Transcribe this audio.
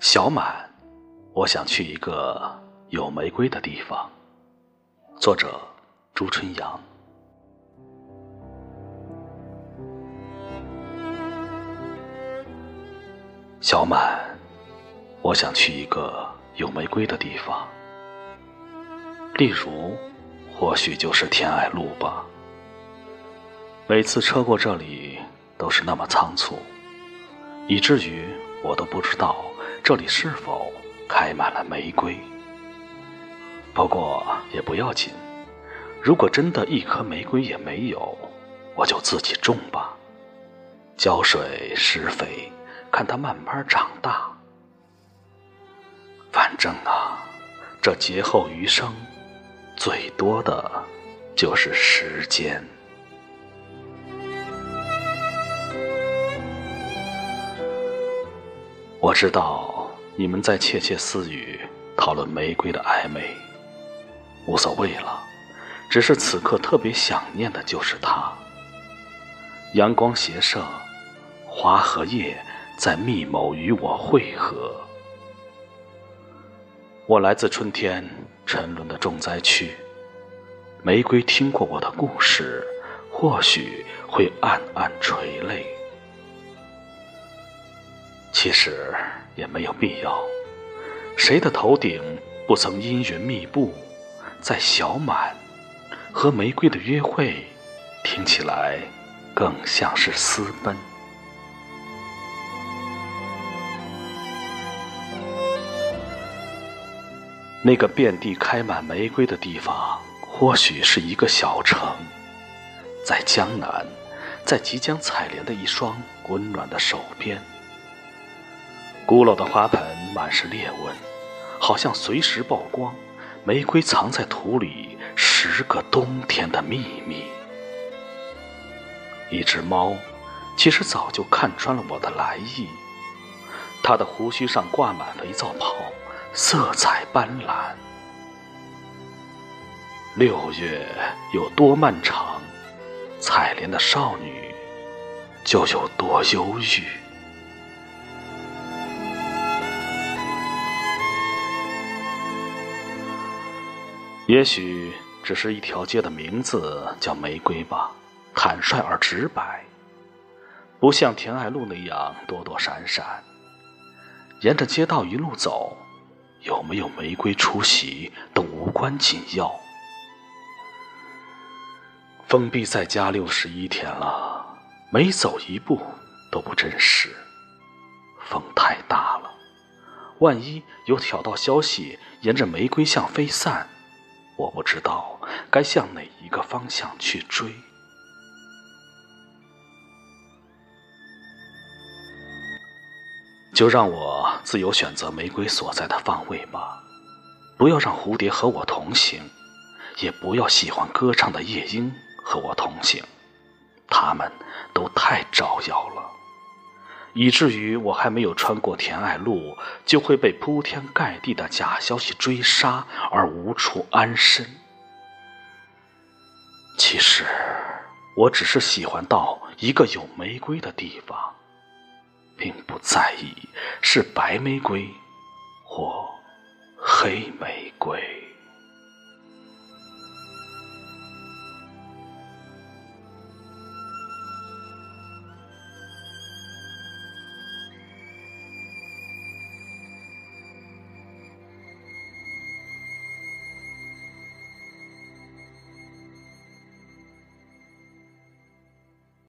小满，我想去一个有玫瑰的地方。作者：朱春阳。小满，我想去一个有玫瑰的地方。例如，或许就是天爱路吧。每次车过这里，都是那么仓促，以至于我都不知道。这里是否开满了玫瑰？不过也不要紧，如果真的一颗玫瑰也没有，我就自己种吧，浇水施肥，看它慢慢长大。反正啊，这劫后余生，最多的就是时间。我知道。你们在窃窃私语，讨论玫瑰的暧昧，无所谓了。只是此刻特别想念的就是它。阳光斜射，花和叶在密谋与我会合。我来自春天沉沦的重灾区，玫瑰听过我的故事，或许会暗暗垂泪。其实。也没有必要。谁的头顶不曾阴云密布？在小满和玫瑰的约会，听起来更像是私奔。那个遍地开满玫瑰的地方，或许是一个小城，在江南，在即将采莲的一双温暖的手边。古老的花盆满是裂纹，好像随时曝光。玫瑰藏在土里，十个冬天的秘密。一只猫，其实早就看穿了我的来意。它的胡须上挂满肥皂泡，色彩斑斓。六月有多漫长，采莲的少女就有多忧郁。也许只是一条街的名字叫玫瑰吧，坦率而直白，不像田爱路那样躲躲闪闪。沿着街道一路走，有没有玫瑰出席都无关紧要。封闭在家六十一天了，每走一步都不真实。风太大了，万一有挑到消息，沿着玫瑰巷飞散。我不知道该向哪一个方向去追，就让我自由选择玫瑰所在的方位吧。不要让蝴蝶和我同行，也不要喜欢歌唱的夜莺和我同行，他们都太招摇了。以至于我还没有穿过田爱路，就会被铺天盖地的假消息追杀，而无处安身。其实，我只是喜欢到一个有玫瑰的地方，并不在意是白玫瑰或黑玫瑰。